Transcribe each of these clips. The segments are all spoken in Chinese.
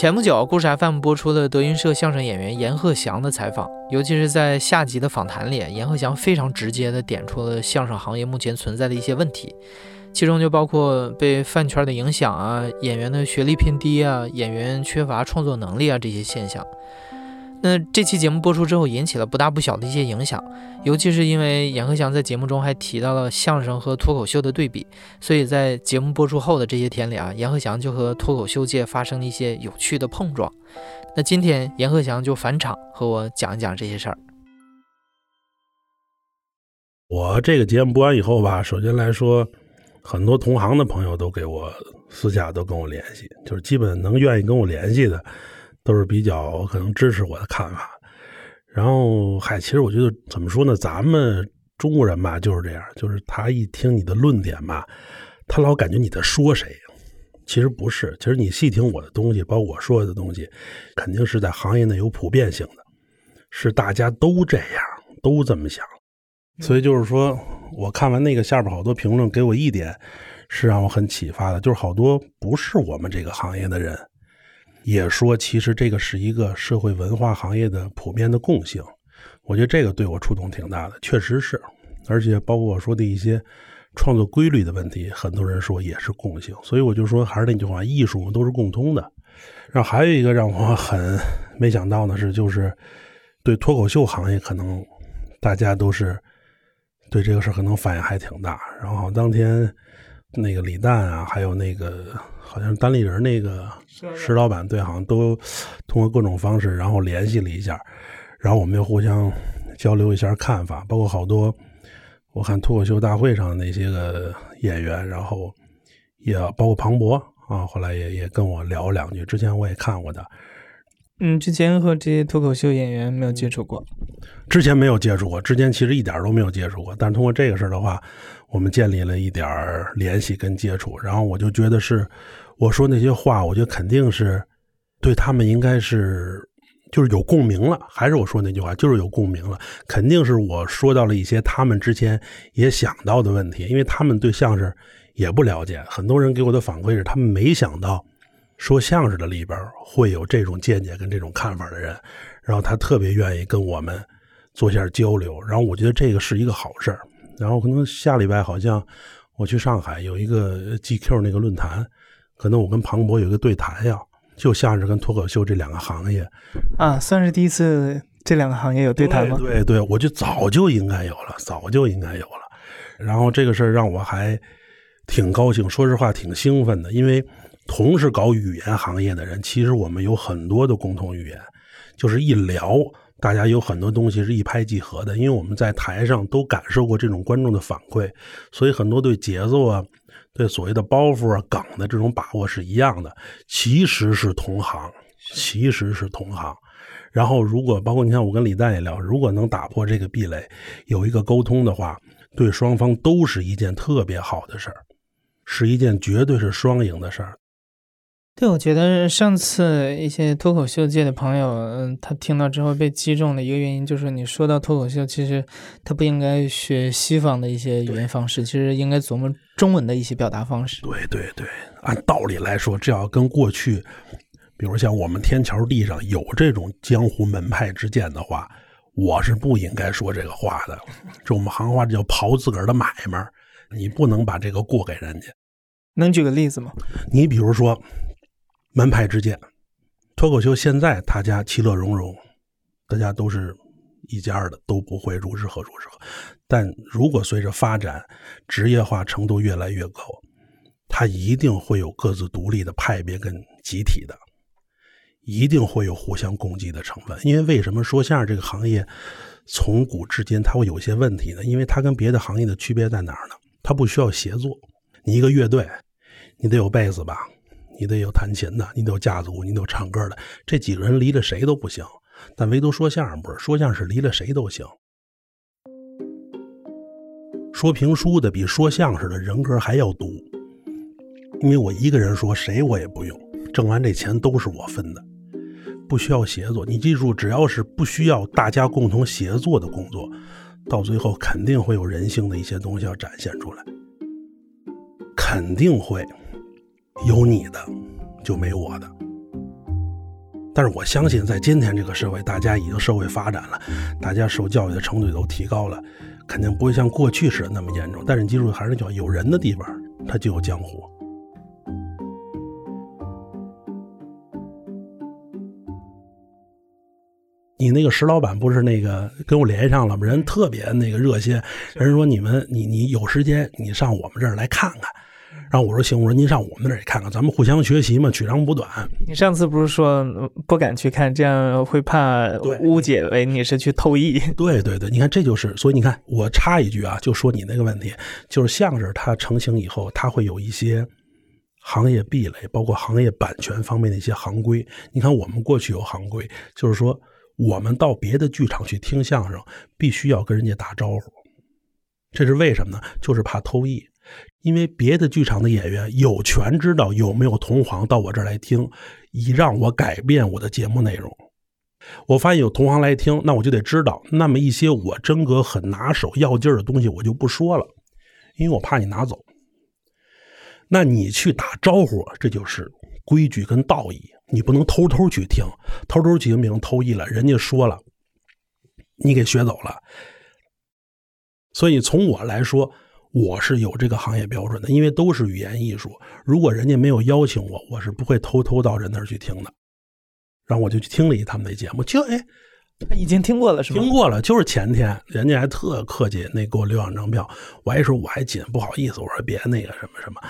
前不久，故事 FM 播出了德云社相声演员阎鹤祥的采访，尤其是在下集的访谈里，阎鹤祥非常直接地点出了相声行业目前存在的一些问题，其中就包括被饭圈的影响啊，演员的学历偏低啊，演员缺乏创作能力啊这些现象。那这期节目播出之后，引起了不大不小的一些影响，尤其是因为阎鹤祥在节目中还提到了相声和脱口秀的对比，所以在节目播出后的这些天里啊，阎鹤祥就和脱口秀界发生了一些有趣的碰撞。那今天阎鹤祥就返场和我讲一讲这些事儿。我这个节目播完以后吧，首先来说，很多同行的朋友都给我私下都跟我联系，就是基本能愿意跟我联系的。都是比较可能支持我的看法，然后嗨，其实我觉得怎么说呢？咱们中国人吧就是这样，就是他一听你的论点吧，他老感觉你在说谁。其实不是，其实你细听我的东西，包括我说的东西，肯定是在行业内有普遍性的，是大家都这样，都这么想。所以就是说，我看完那个下边好多评论，给我一点是让我很启发的，就是好多不是我们这个行业的人。也说，其实这个是一个社会文化行业的普遍的共性，我觉得这个对我触动挺大的，确实是，而且包括我说的一些创作规律的问题，很多人说也是共性，所以我就说还是那句话，艺术都是共通的。然后还有一个让我很没想到的是，就是对脱口秀行业，可能大家都是对这个事可能反应还挺大。然后当天那个李诞啊，还有那个。好像单立人那个石老板，对，好像都通过各种方式，然后联系了一下，然后我们又互相交流一下看法，包括好多我看脱口秀大会上的那些个演员，然后也包括庞博啊，后来也也跟我聊两句，之前我也看过的。嗯，之前和这些脱口秀演员没有接触过，之前没有接触过，之前其实一点都没有接触过，但是通过这个事儿的话。我们建立了一点联系跟接触，然后我就觉得是我说那些话，我觉得肯定是对他们应该是就是有共鸣了。还是我说那句话，就是有共鸣了，肯定是我说到了一些他们之前也想到的问题，因为他们对相声也不了解。很多人给我的反馈是，他们没想到说相声的里边会有这种见解跟这种看法的人，然后他特别愿意跟我们做一下交流，然后我觉得这个是一个好事儿。然后可能下礼拜好像我去上海有一个 GQ 那个论坛，可能我跟庞博有一个对谈呀，就相声跟脱口秀这两个行业啊，算是第一次这两个行业有对谈吗？对对，我就早就应该有了，早就应该有了。然后这个事儿让我还挺高兴，说实话挺兴奋的，因为同是搞语言行业的人，其实我们有很多的共同语言，就是一聊。大家有很多东西是一拍即合的，因为我们在台上都感受过这种观众的反馈，所以很多对节奏啊、对所谓的包袱啊、梗的这种把握是一样的，其实是同行，其实是同行。然后，如果包括你看，我跟李诞也聊，如果能打破这个壁垒，有一个沟通的话，对双方都是一件特别好的事儿，是一件绝对是双赢的事儿。对，我觉得上次一些脱口秀界的朋友，嗯，他听到之后被击中的一个原因，就是你说到脱口秀，其实他不应该学西方的一些语言方式，其实应该琢磨中文的一些表达方式。对对对，按道理来说，这要跟过去，比如像我们天桥地上有这种江湖门派之见的话，我是不应该说这个话的。这我们行话，这叫刨自个儿的买卖，你不能把这个过给人家。能举个例子吗？你比如说。门派之见，脱口秀现在他家其乐融融，大家都是一家的，都不会如是何如是何。但如果随着发展，职业化程度越来越高，它一定会有各自独立的派别跟集体的，一定会有互相攻击的成分。因为为什么说相声这个行业从古至今它会有些问题呢？因为它跟别的行业的区别在哪儿呢？它不需要协作，你一个乐队，你得有贝斯吧？你得有弹琴的，你得有架子鼓，你得有唱歌的，这几个人离了谁都不行。但唯独说相声不是，说相声是离了谁都行。说评书的比说相声的人格还要毒，因为我一个人说谁我也不用，挣完这钱都是我分的，不需要协作。你记住，只要是不需要大家共同协作的工作，到最后肯定会有人性的一些东西要展现出来，肯定会有你的，就没我的。但是我相信，在今天这个社会，大家已经社会发展了，大家受教育的程度都提高了，肯定不会像过去似的那么严重。但是你记住，还是那句话，有人的地方，它就有江湖。你那个石老板不是那个跟我联系上了吗？人特别那个热心，人说你们你你有时间你上我们这儿来看看。然后我说行，我说您上我们那儿也看看，咱们互相学习嘛，取长补短。你上次不是说不敢去看，这样会怕误解为你是去偷艺？对对对，你看这就是，所以你看我插一句啊，就说你那个问题，就是相声它成型以后，它会有一些行业壁垒，包括行业版权方面的一些行规。你看我们过去有行规，就是说我们到别的剧场去听相声，必须要跟人家打招呼，这是为什么呢？就是怕偷艺。因为别的剧场的演员有权知道有没有同行到我这儿来听，以让我改变我的节目内容。我发现有同行来听，那我就得知道。那么一些我真格很拿手要劲儿的东西，我就不说了，因为我怕你拿走。那你去打招呼，这就是规矩跟道义，你不能偷偷去听，偷偷去听变成偷艺了。人家说了，你给学走了。所以从我来说。我是有这个行业标准的，因为都是语言艺术。如果人家没有邀请我，我是不会偷偷到人那儿去听的。然后我就去听了一他们那节目，就哎，已经听过了是吗？听过了，就是前天，人家还特客气，那给我留两张票。我还说我还紧，不好意思，我说别那个什么什么。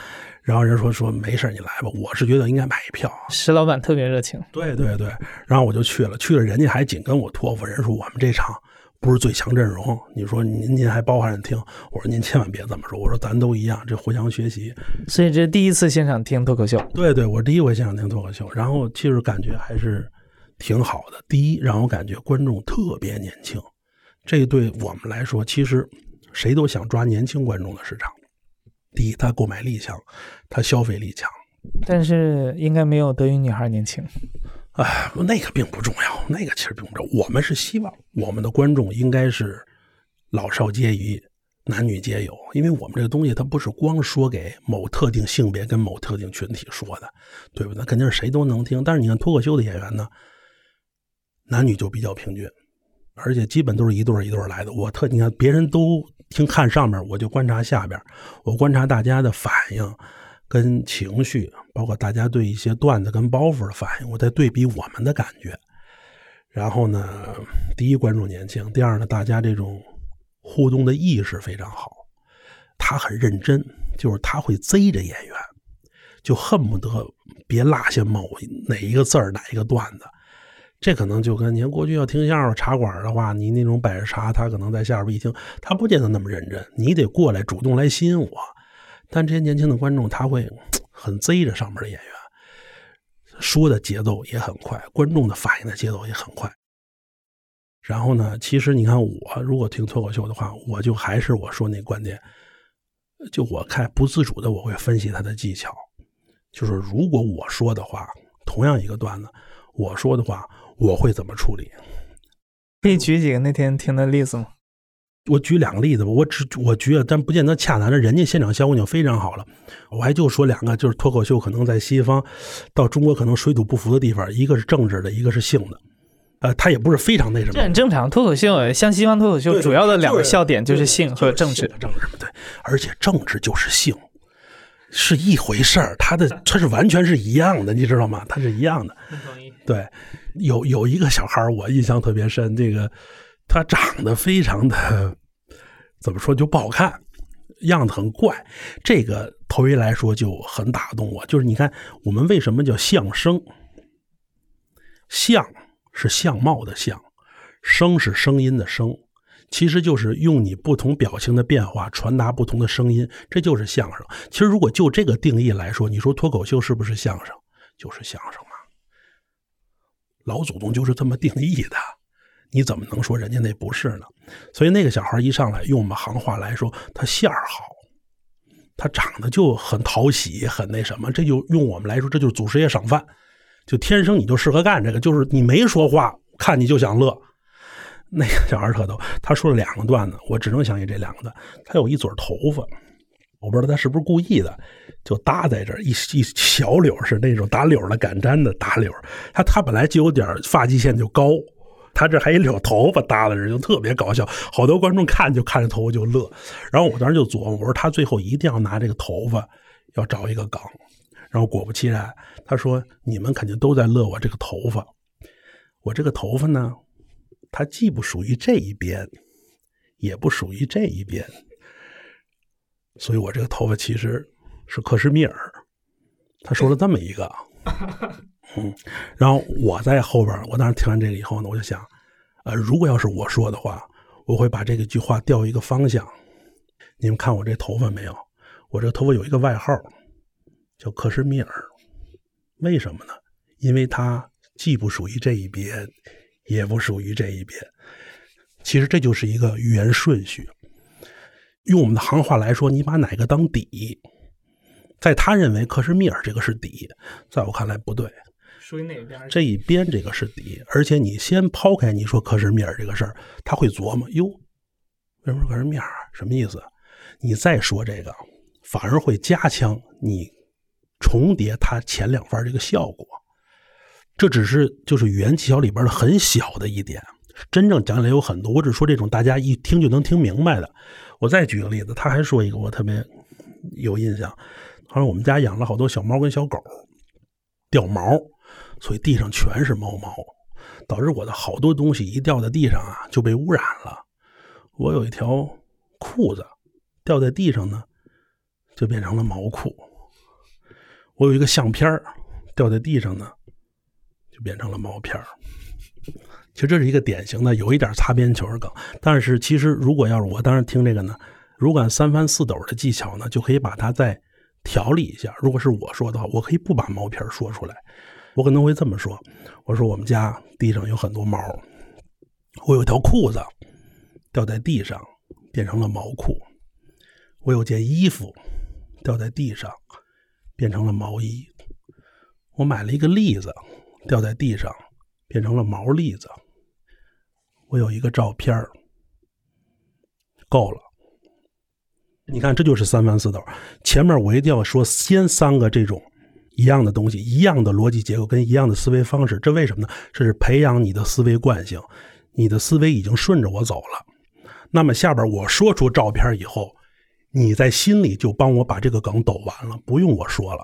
然后人说说没事你来吧。我是觉得应该买一票。石老板特别热情。对对对，然后我就去了，去了人家还紧跟我托付，人说我们这场。不是最强阵容，你说您您还包含着听？我说您千万别这么说，我说咱都一样，这互相学习。所以这是第一次现场听脱口秀。对对，我第一回现场听脱口秀，然后其实感觉还是挺好的。第一，让我感觉观众特别年轻，这对我们来说，其实谁都想抓年轻观众的市场。第一，他购买力强，他消费力强，但是应该没有德云女孩年轻。哎，那个并不重要，那个其实并不重要。我们是希望我们的观众应该是老少皆宜、男女皆有，因为我们这个东西它不是光说给某特定性别跟某特定群体说的，对不对？肯定是谁都能听。但是你看脱口秀的演员呢，男女就比较平均，而且基本都是一对一对来的。我特你看别人都听看上面，我就观察下边，我观察大家的反应。跟情绪，包括大家对一些段子跟包袱的反应，我在对比我们的感觉。然后呢，第一观众年轻，第二呢，大家这种互动的意识非常好。他很认真，就是他会贼着演员，就恨不得别落下某哪一个字儿，哪一个段子。这可能就跟您过去要听相声茶馆的话，你那种摆着茶，他可能在下边一听，他不见得那么认真。你得过来主动来吸引我。但这些年轻的观众他会 很贼着上面的演员，说的节奏也很快，观众的反应的节奏也很快。然后呢，其实你看我如果听脱口秀的话，我就还是我说那观点，就我看不自主的我会分析他的技巧，就是如果我说的话，同样一个段子，我说的话我会怎么处理？可以举几个那天听的例子吗？我举两个例子吧，我只我觉得，但不见得恰当。那人家现场效果已经非常好了，我还就说两个，就是脱口秀可能在西方到中国可能水土不服的地方，一个是政治的，一个是性的。呃，他也不是非常那什么。这很正常，脱口秀像西方脱口秀主要的两个笑点就是性和政治。政治对，而且政治就是性是一回事儿，它的它是完全是一样的，你知道吗？它是一样的。对，有有一个小孩我印象特别深，这个。他长得非常的 怎么说就不好看，样子很怪。这个头一来说就很打动我。就是你看，我们为什么叫相声？相是相貌的相，声是声音的声，其实就是用你不同表情的变化传达不同的声音，这就是相声。其实如果就这个定义来说，你说脱口秀是不是相声？就是相声嘛。老祖宗就是这么定义的。你怎么能说人家那不是呢？所以那个小孩一上来，用我们行话来说，他馅儿好，他长得就很讨喜，很那什么。这就用我们来说，这就是祖师爷赏饭，就天生你就适合干这个。就是你没说话，看你就想乐。那个小孩特逗，他说了两个段子，我只能想起这两个段。他有一撮头发，我不知道他是不是故意的，就搭在这儿一一小绺是那种打绺的敢粘的打绺。他他本来就有点发际线就高。他这还一绺头发搭在这，就特别搞笑。好多观众看就看着头发就乐。然后我当时就琢磨，我说他最后一定要拿这个头发要找一个梗。然后果不其然，他说你们肯定都在乐我这个头发。我这个头发呢，它既不属于这一边，也不属于这一边，所以我这个头发其实是克什米尔。他说了这么一个。嗯，然后我在后边，我当时听完这个以后呢，我就想，呃，如果要是我说的话，我会把这个句话调一个方向。你们看我这头发没有？我这头发有一个外号，叫克什米尔。为什么呢？因为它既不属于这一边，也不属于这一边。其实这就是一个语言顺序。用我们的行话来说，你把哪个当底，在他认为克什米尔这个是底，在我看来不对。属于哪边？这一边这个是底，而且你先抛开你说克什米尔这个事儿，他会琢磨哟，为什么克什米尔什么意思？你再说这个，反而会加强你重叠它前两番这个效果。这只是就是语言技巧里边的很小的一点，真正讲起来有很多。我只说这种大家一听就能听明白的。我再举个例子，他还说一个我特别有印象，好像我们家养了好多小猫跟小狗，掉毛。所以地上全是猫毛，导致我的好多东西一掉在地上啊就被污染了。我有一条裤子掉在地上呢，就变成了毛裤。我有一个相片掉在地上呢，就变成了毛片其实这是一个典型的有一点擦边球的梗。但是其实如果要是我当时听这个呢，如果按三翻四抖的技巧呢，就可以把它再调理一下。如果是我说的话，我可以不把毛片说出来。我可能会这么说：“我说我们家地上有很多毛，我有条裤子掉在地上变成了毛裤，我有件衣服掉在地上变成了毛衣，我买了一个栗子掉在地上变成了毛栗子，我有一个照片够了。你看，这就是三番四抖。前面我一定要说先三个这种。”一样的东西，一样的逻辑结构，跟一样的思维方式，这为什么呢？这是培养你的思维惯性，你的思维已经顺着我走了。那么下边我说出照片以后，你在心里就帮我把这个梗抖完了，不用我说了。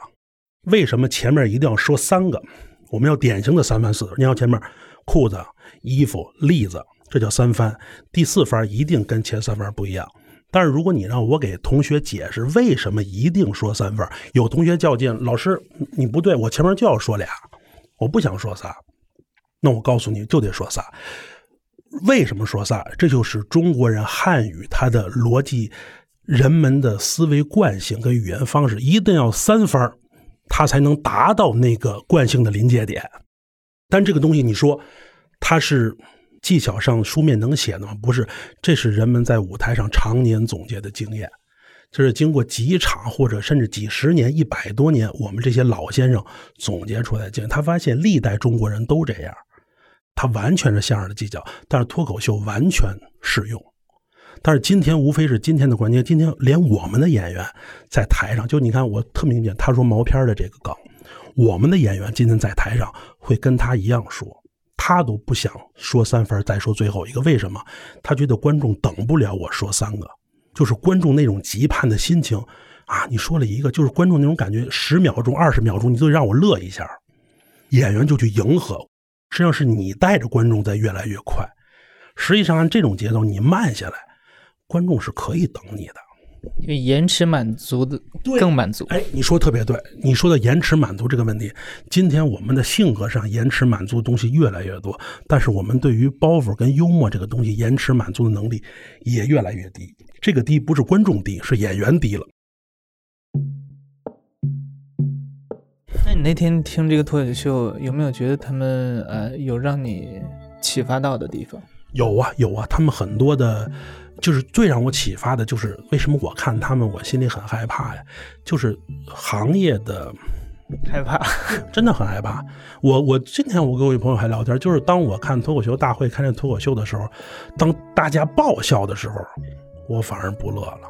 为什么前面一定要说三个？我们要典型的三番四。你要前面裤子、衣服、栗子，这叫三番。第四番一定跟前三番不一样。但是如果你让我给同学解释为什么一定说三份有同学较劲，老师你不对，我前面就要说俩，我不想说仨，那我告诉你就得说仨。为什么说仨？这就是中国人汉语它的逻辑，人们的思维惯性跟语言方式，一定要三番它才能达到那个惯性的临界点。但这个东西你说它是。技巧上书面能写的吗？不是，这是人们在舞台上常年总结的经验，这是经过几场或者甚至几十年、一百多年，我们这些老先生总结出来的经验。他发现历代中国人都这样，他完全是相声的技巧，但是脱口秀完全适用。但是今天无非是今天的关键，今天连我们的演员在台上，就你看我特明显，他说毛片的这个梗，我们的演员今天在台上会跟他一样说。他都不想说三分，再说最后一个，为什么？他觉得观众等不了我说三个，就是观众那种急盼的心情啊！你说了一个，就是观众那种感觉，十秒钟、二十秒钟，你都让我乐一下，演员就去迎合。实际上是你带着观众在越来越快，实际上按这种节奏你慢下来，观众是可以等你的。因为延迟满足的更满足。哎，你说特别对，你说的延迟满足这个问题，今天我们的性格上延迟满足东西越来越多，但是我们对于包袱跟幽默这个东西延迟满足的能力也越来越低。这个低不是观众低，是演员低了。那你那天听这个脱口秀，有没有觉得他们呃有让你启发到的地方？有啊有啊，他们很多的，就是最让我启发的，就是为什么我看他们我心里很害怕呀？就是行业的害怕，真的很害怕。我我今天我跟我一朋友还聊天，就是当我看脱口秀大会看这脱口秀的时候，当大家爆笑的时候，我反而不乐了。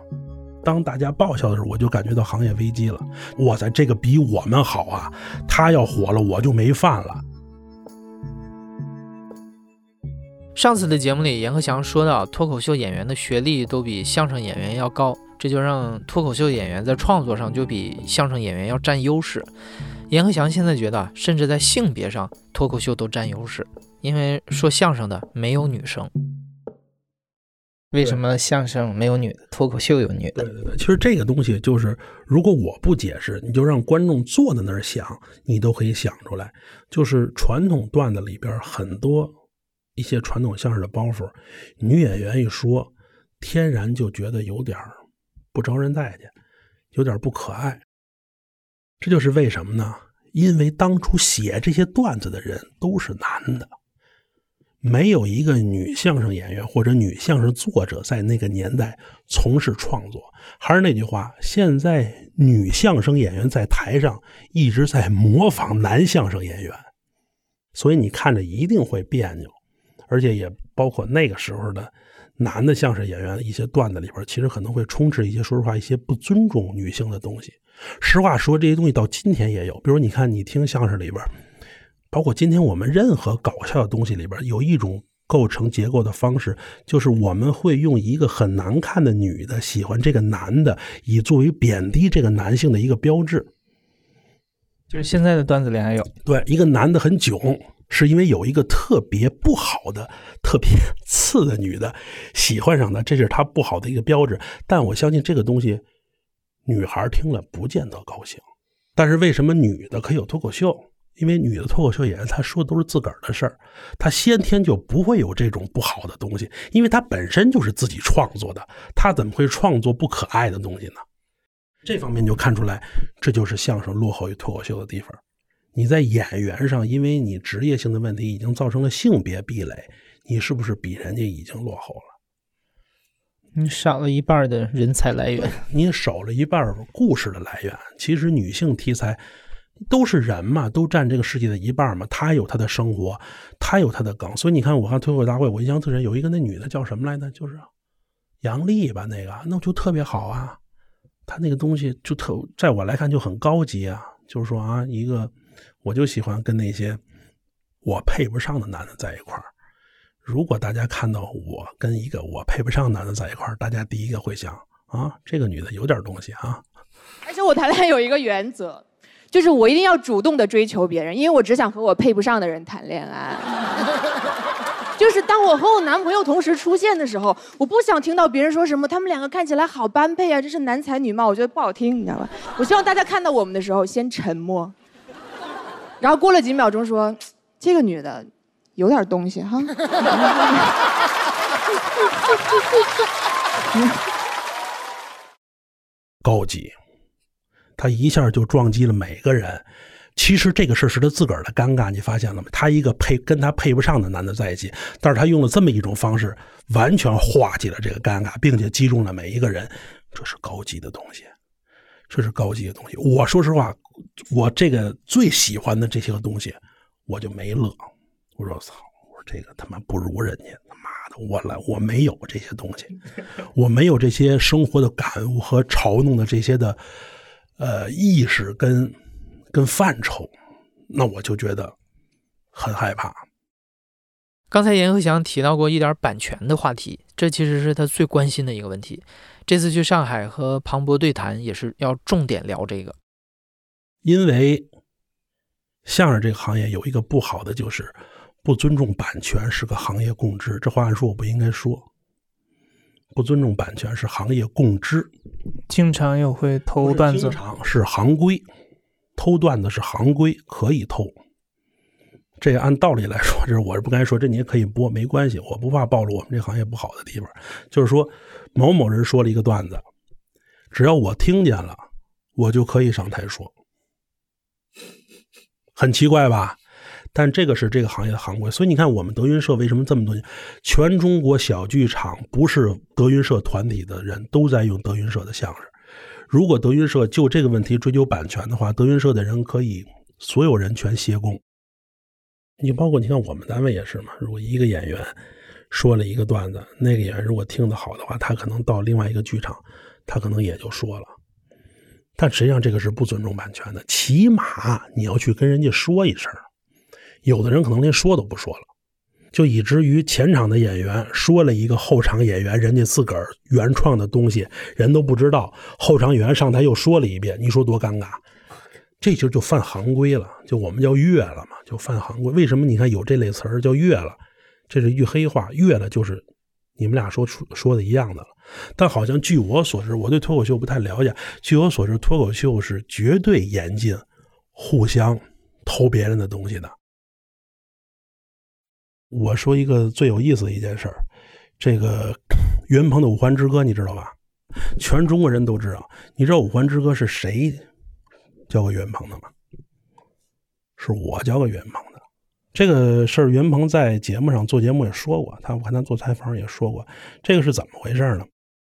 当大家爆笑的时候，我就感觉到行业危机了。哇塞，这个比我们好啊！他要火了，我就没饭了。上次的节目里，阎鹤祥说到，脱口秀演员的学历都比相声演员要高，这就让脱口秀演员在创作上就比相声演员要占优势。阎鹤祥现在觉得，甚至在性别上，脱口秀都占优势，因为说相声的没有女生。为什么相声没有女的，脱口秀有女的？对对对，其实这个东西就是，如果我不解释，你就让观众坐在那儿想，你都可以想出来。就是传统段子里边很多一些传统相声的包袱，女演员一说，天然就觉得有点不招人待见，有点不可爱。这就是为什么呢？因为当初写这些段子的人都是男的。没有一个女相声演员或者女相声作者在那个年代从事创作。还是那句话，现在女相声演员在台上一直在模仿男相声演员，所以你看着一定会别扭。而且也包括那个时候的男的相声演员一些段子里边，其实可能会充斥一些说实话一些不尊重女性的东西。实话说，这些东西到今天也有。比如你看，你听相声里边。包括今天我们任何搞笑的东西里边，有一种构成结构的方式，就是我们会用一个很难看的女的喜欢这个男的，以作为贬低这个男性的一个标志。就是现在的段子里还有，对，一个男的很囧，是因为有一个特别不好的、特别次的女的喜欢上他，这是他不好的一个标志。但我相信这个东西，女孩听了不见得高兴。但是为什么女的可以有脱口秀？因为女的脱口秀演员，她说的都是自个儿的事儿，她先天就不会有这种不好的东西，因为她本身就是自己创作的，她怎么会创作不可爱的东西呢？这方面就看出来，这就是相声落后于脱口秀的地方。你在演员上，因为你职业性的问题，已经造成了性别壁垒，你是不是比人家已经落后了？你少了一半的人才来源，你也少了一半故事的来源。其实女性题材。都是人嘛，都占这个世界的一半嘛。她有她的生活，她有她的梗。所以你看，我看脱口大会，我印象特深，有一个那女的叫什么来着？就是杨丽吧，那个那就特别好啊。她那个东西就特，在我来看就很高级啊。就是说啊，一个我就喜欢跟那些我配不上的男的在一块儿。如果大家看到我跟一个我配不上男的在一块儿，大家第一个会想啊，这个女的有点东西啊。而且我谈恋爱有一个原则。就是我一定要主动的追求别人，因为我只想和我配不上的人谈恋爱。就是当我和我男朋友同时出现的时候，我不想听到别人说什么他们两个看起来好般配啊，这是男才女貌，我觉得不好听，你知道吧？我希望大家看到我们的时候先沉默，然后过了几秒钟说，这个女的有点东西哈。高级。他一下就撞击了每个人。其实这个事是他自个儿的尴尬，你发现了吗？他一个配跟他配不上的男的在一起，但是他用了这么一种方式，完全化解了这个尴尬，并且击中了每一个人。这是高级的东西，这是高级的东西。我说实话，我这个最喜欢的这些个东西，我就没乐。我说操，我说这个他妈不如人家，他妈的，我来我没有这些东西，我没有这些生活的感悟和嘲弄的这些的。呃，意识跟跟范畴，那我就觉得很害怕。刚才严鹤祥提到过一点版权的话题，这其实是他最关心的一个问题。这次去上海和庞博对谈，也是要重点聊这个。因为相声这个行业有一个不好的，就是不尊重版权，是个行业共知。这话按说我不应该说。不尊重版权是行业共知，经常又会偷段子，经常是行规，偷段子是行规，可以偷。这按道理来说，这是我是不该说，这你也可以播，没关系，我不怕暴露我们这行业不好的地方。就是说，某某人说了一个段子，只要我听见了，我就可以上台说，很奇怪吧？但这个是这个行业的行规。所以你看，我们德云社为什么这么多年，全中国小剧场不是德云社团体的人都在用德云社的相声。如果德云社就这个问题追究版权的话，德云社的人可以所有人全歇工。你包括你看我们单位也是嘛，如果一个演员说了一个段子，那个演员如果听得好的话，他可能到另外一个剧场，他可能也就说了。但实际上这个是不尊重版权的，起码你要去跟人家说一声。有的人可能连说都不说了，就以至于前场的演员说了一个后场演员人家自个儿原创的东西，人都不知道。后场演员上台又说了一遍，你说多尴尬？这就就犯行规了，就我们叫越了嘛，就犯行规。为什么你看有这类词儿叫越了？这是一句黑话，越了就是你们俩说出说的一样的了。但好像据我所知，我对脱口秀不太了解。据我所知，脱口秀是绝对严禁互相偷别人的东西的。我说一个最有意思的一件事儿，这个 岳云鹏的《五环之歌》你知道吧？全中国人都知道。你知道《五环之歌》是谁教给岳云鹏的吗？是我教给岳云鹏的。这个事儿，岳云鹏在节目上做节目也说过，他我看他做采访也说过，这个是怎么回事呢？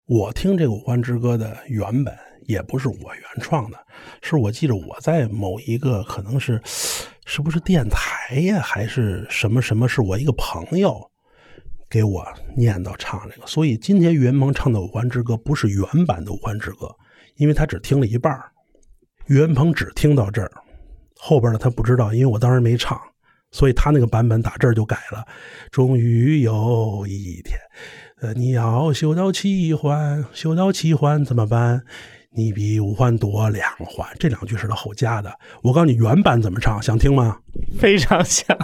我听这个《五环之歌》的原本也不是我原创的，是我记得我在某一个可能是是不是电台呀，还是什么什么，是我一个朋友给我念叨唱这个。所以今天岳云鹏唱的《五环之歌》不是原版的《五环之歌》，因为他只听了一半岳云鹏只听到这儿，后边的他不知道，因为我当时没唱，所以他那个版本打这儿就改了。终于有一天。呃，你要修到七环，修到七环怎么办？你比五环多两环。这两句是他后加的。我告诉你原版怎么唱，想听吗？非常想。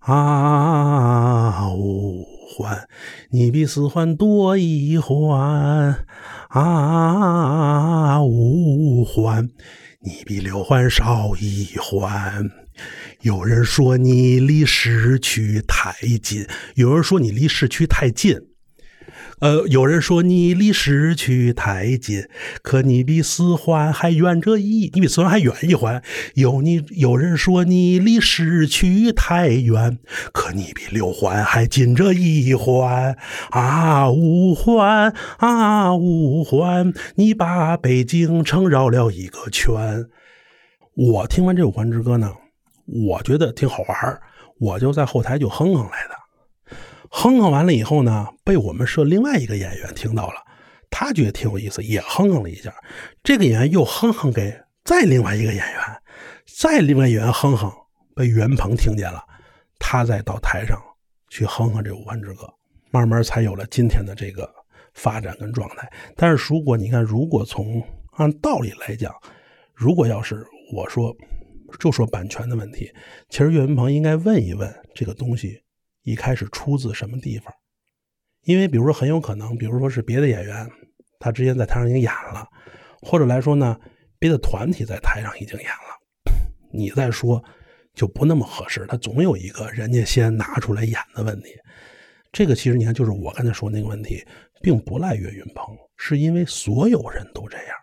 啊，五环，你比四环多一环。啊，五环，你比六环少一环。有人说你离市区太近，有人说你离市区太近，呃，有人说你离市区太近，可你比四环还远着一，你比四环还远一环。有你有人说你离市区太远，可你比六环还近着一环。啊，五环啊，五环，你把北京城绕了一个圈。我听完这五环之歌呢。我觉得挺好玩我就在后台就哼哼来的。哼哼完了以后呢，被我们社另外一个演员听到了，他觉得挺有意思，也哼哼了一下。这个演员又哼哼给再另外一个演员，再另外演员哼哼，被袁鹏听见了，他再到台上去哼哼这《五环之歌》，慢慢才有了今天的这个发展跟状态。但是如果你看，如果从按道理来讲，如果要是我说。就说版权的问题，其实岳云鹏应该问一问这个东西一开始出自什么地方，因为比如说很有可能，比如说是别的演员，他之前在台上已经演了，或者来说呢，别的团体在台上已经演了，你再说就不那么合适，他总有一个人家先拿出来演的问题。这个其实你看，就是我刚才说那个问题，并不赖岳云鹏，是因为所有人都这样。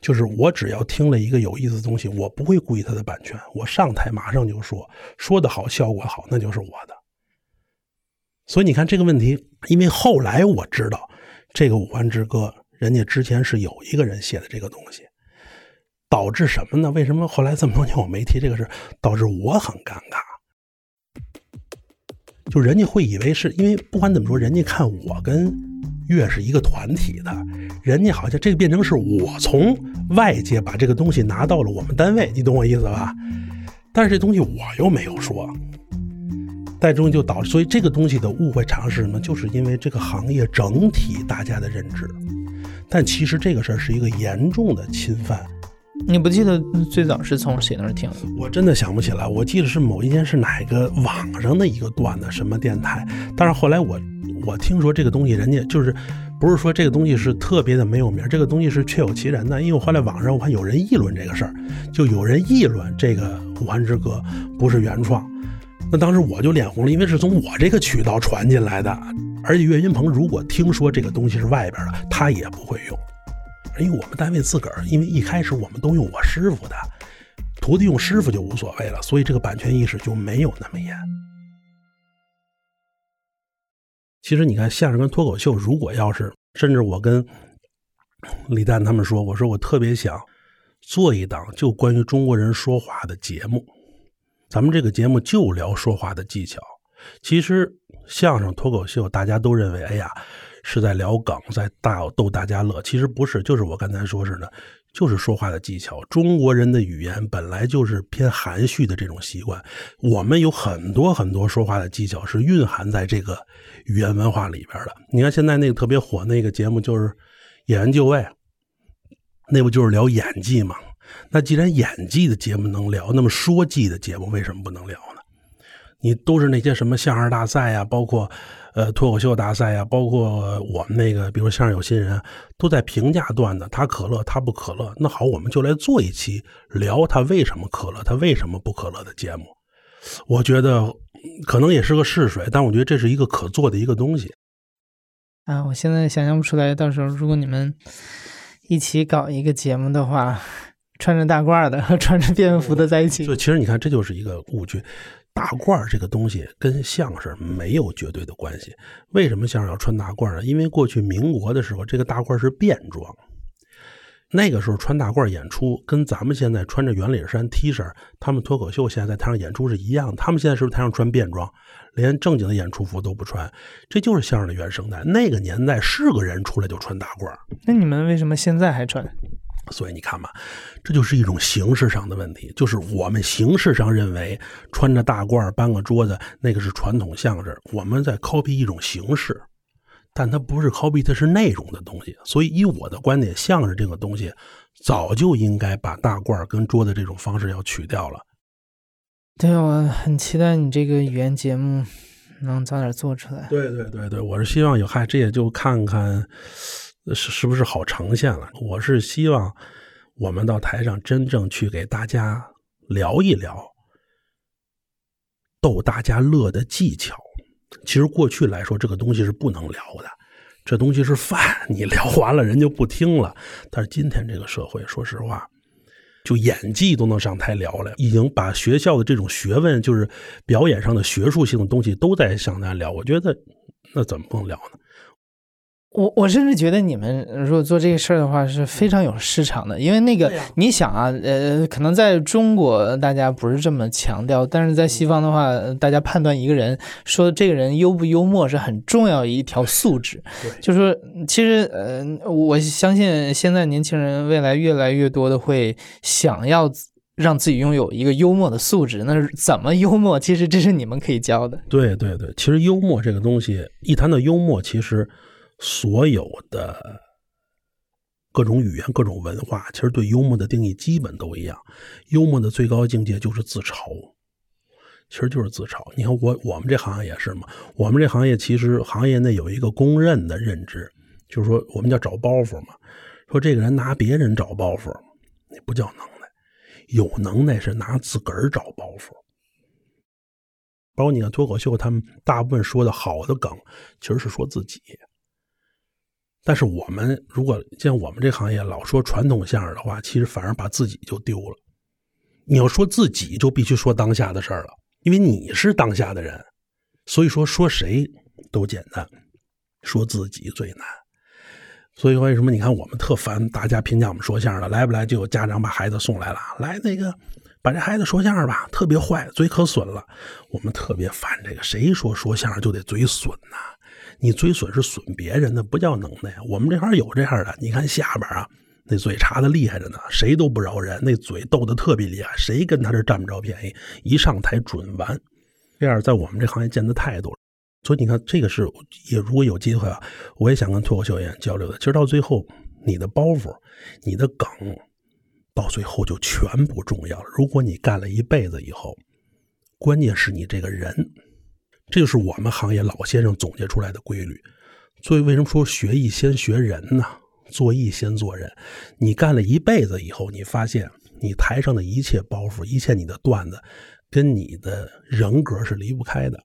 就是我只要听了一个有意思的东西，我不会顾及它的版权，我上台马上就说，说的好，效果好，那就是我的。所以你看这个问题，因为后来我知道这个《五环之歌》，人家之前是有一个人写的这个东西，导致什么呢？为什么后来这么多年我没提这个事？导致我很尴尬。就人家会以为是因为不管怎么说，人家看我跟岳是一个团体的。人家好像这个变成是我从外界把这个东西拿到了我们单位，你懂我意思吧？但是这东西我又没有说，但终就导致，所以这个东西的误会常是什么？就是因为这个行业整体大家的认知，但其实这个事儿是一个严重的侵犯。你不记得最早是从谁那儿听的？我真的想不起来，我记得是某一天是哪个网上的一个段子，什么电台。但是后来我我听说这个东西，人家就是。不是说这个东西是特别的没有名，这个东西是确有其人的。因为我后来网上我看有人议论这个事儿，就有人议论这个《五环之歌》不是原创。那当时我就脸红了，因为是从我这个渠道传进来的。而且岳云鹏如果听说这个东西是外边的，他也不会用。因为我们单位自个儿，因为一开始我们都用我师傅的，徒弟用师傅就无所谓了，所以这个版权意识就没有那么严。其实你看相声跟脱口秀，如果要是，甚至我跟李诞他们说，我说我特别想做一档就关于中国人说话的节目，咱们这个节目就聊说话的技巧。其实相声脱口秀大家都认为，哎呀是在聊梗，在大逗大家乐，其实不是，就是我刚才说似的。就是说话的技巧。中国人的语言本来就是偏含蓄的这种习惯，我们有很多很多说话的技巧是蕴含在这个语言文化里边的。你看现在那个特别火那个节目就是《演员就位》，那不就是聊演技吗？那既然演技的节目能聊，那么说技的节目为什么不能聊呢？你都是那些什么相声大赛呀，包括。呃，脱口秀大赛啊，包括我们那个，比如相声有新人，都在评价段子，他可乐，他不可乐。那好，我们就来做一期聊他为什么可乐，他为什么不可乐的节目。我觉得可能也是个试水，但我觉得这是一个可做的一个东西。啊，我现在想象不出来，到时候如果你们一起搞一个节目的话，穿着大褂的和 穿着便服的在一起。所以，其实你看，这就是一个误区。大褂这个东西跟相声没有绝对的关系。为什么相声要穿大褂呢？因为过去民国的时候，这个大褂是便装。那个时候穿大褂演出，跟咱们现在穿着圆领衫、T 恤，他们脱口秀现在在台上演出是一样的。他们现在是不是台上穿便装，连正经的演出服都不穿？这就是相声的原生态。那个年代是个人出来就穿大褂。那你们为什么现在还穿？所以你看吧，这就是一种形式上的问题，就是我们形式上认为穿着大褂搬个桌子那个是传统相声，我们在 copy 一种形式，但它不是 copy，它是内容的东西。所以以我的观点，相声这个东西早就应该把大褂跟桌子这种方式要取掉了。对，我很期待你这个语言节目能早点做出来。对对对对，我是希望有嗨，这也就看看。是是不是好呈现了？我是希望我们到台上真正去给大家聊一聊逗大家乐的技巧。其实过去来说，这个东西是不能聊的，这东西是饭，你聊完了人就不听了。但是今天这个社会，说实话，就演技都能上台聊了，已经把学校的这种学问，就是表演上的学术性的东西都在上台聊。我觉得那怎么不能聊呢？我我甚至觉得你们如果做这个事儿的话是非常有市场的，因为那个你想啊，呃，可能在中国大家不是这么强调，但是在西方的话，大家判断一个人说这个人幽不幽默是很重要一条素质。就说其实呃，我相信现在年轻人未来越来越多的会想要让自己拥有一个幽默的素质，那是怎么幽默？其实这是你们可以教的。对对对，其实幽默这个东西，一谈到幽默，其实。所有的各种语言、各种文化，其实对幽默的定义基本都一样。幽默的最高境界就是自嘲，其实就是自嘲。你看，我我们这行业也是嘛。我们这行业其实行业内有一个公认的认知，就是说我们叫找包袱嘛。说这个人拿别人找包袱，那不叫能耐。有能耐是拿自个儿找包袱。包括你看脱口秀，他们大部分说的好的梗，其实是说自己。但是我们如果像我们这行业老说传统相声的话，其实反而把自己就丢了。你要说自己，就必须说当下的事儿了，因为你是当下的人，所以说说谁都简单，说自己最难。所以为什么你看我们特烦大家评价我们说相声的，来不来就有家长把孩子送来了，来那个把这孩子说相声吧，特别坏，嘴可损了。我们特别烦这个，谁说说相声就得嘴损呐？你嘴损是损别人的，不叫能耐。我们这行有这样的，你看下边啊，那嘴查的厉害着呢，谁都不饶人，那嘴斗的特别厉害，谁跟他这占不着便宜，一上台准完。这样在我们这行业见的太多了，所以你看，这个是也如果有机会啊，我也想跟脱口秀演员交流的。其实到最后，你的包袱、你的梗，到最后就全不重要了。如果你干了一辈子以后，关键是你这个人。这就是我们行业老先生总结出来的规律。所以为什么说学艺先学人呢？做艺先做人。你干了一辈子以后，你发现你台上的一切包袱、一切你的段子，跟你的人格是离不开的。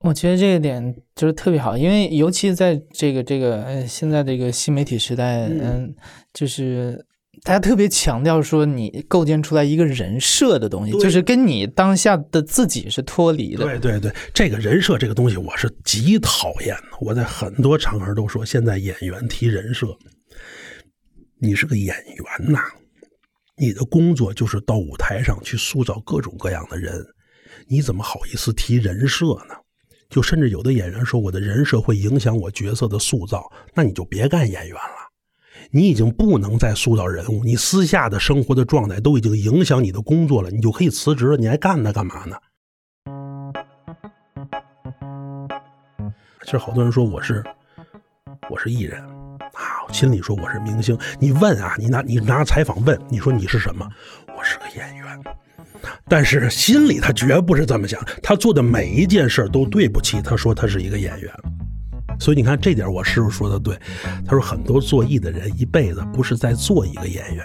我觉得这个点就是特别好，因为尤其在这个这个呃现在这个新媒体时代，嗯，就是大家特别强调说你构建出来一个人设的东西，就是跟你当下的自己是脱离的。对对对，这个人设这个东西我是极讨厌的。我在很多场合都说，现在演员提人设，你是个演员呐，你的工作就是到舞台上去塑造各种各样的人，你怎么好意思提人设呢？就甚至有的演员说我的人设会影响我角色的塑造，那你就别干演员了。你已经不能再塑造人物，你私下的生活的状态都已经影响你的工作了，你就可以辞职了。你还干它干嘛呢？其实好多人说我是我是艺人啊，心里说我是明星。你问啊，你拿你拿采访问，你说你是什么？我是个演员。但是心里他绝不是这么想，他做的每一件事都对不起。他说他是一个演员，所以你看这点我师傅说的对。他说很多做艺的人一辈子不是在做一个演员，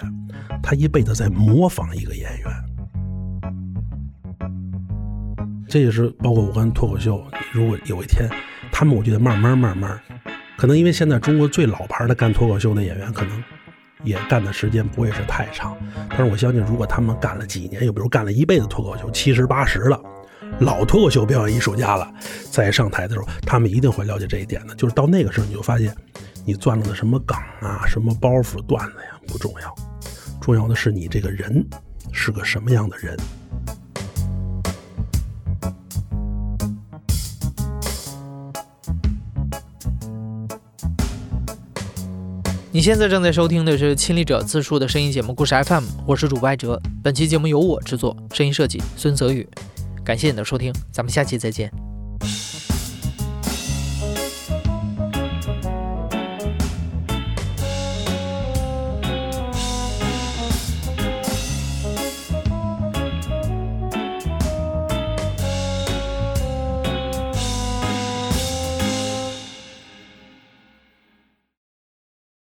他一辈子在模仿一个演员。这也是包括我跟脱口秀，如果有一天他们，我觉得慢慢慢慢，可能因为现在中国最老牌的干脱口秀的演员可能。也干的时间不会是太长，但是我相信，如果他们干了几年，又比如干了一辈子脱口秀，七十八十了，老脱口秀表演艺术家了，在上台的时候，他们一定会了解这一点的。就是到那个时候，你就发现，你钻了的什么梗啊，什么包袱段子呀，不重要，重要的是你这个人是个什么样的人。你现在正在收听的是《亲历者自述》的声音节目《故事 FM》，我是主播艾哲。本期节目由我制作，声音设计孙泽宇。感谢你的收听，咱们下期再见。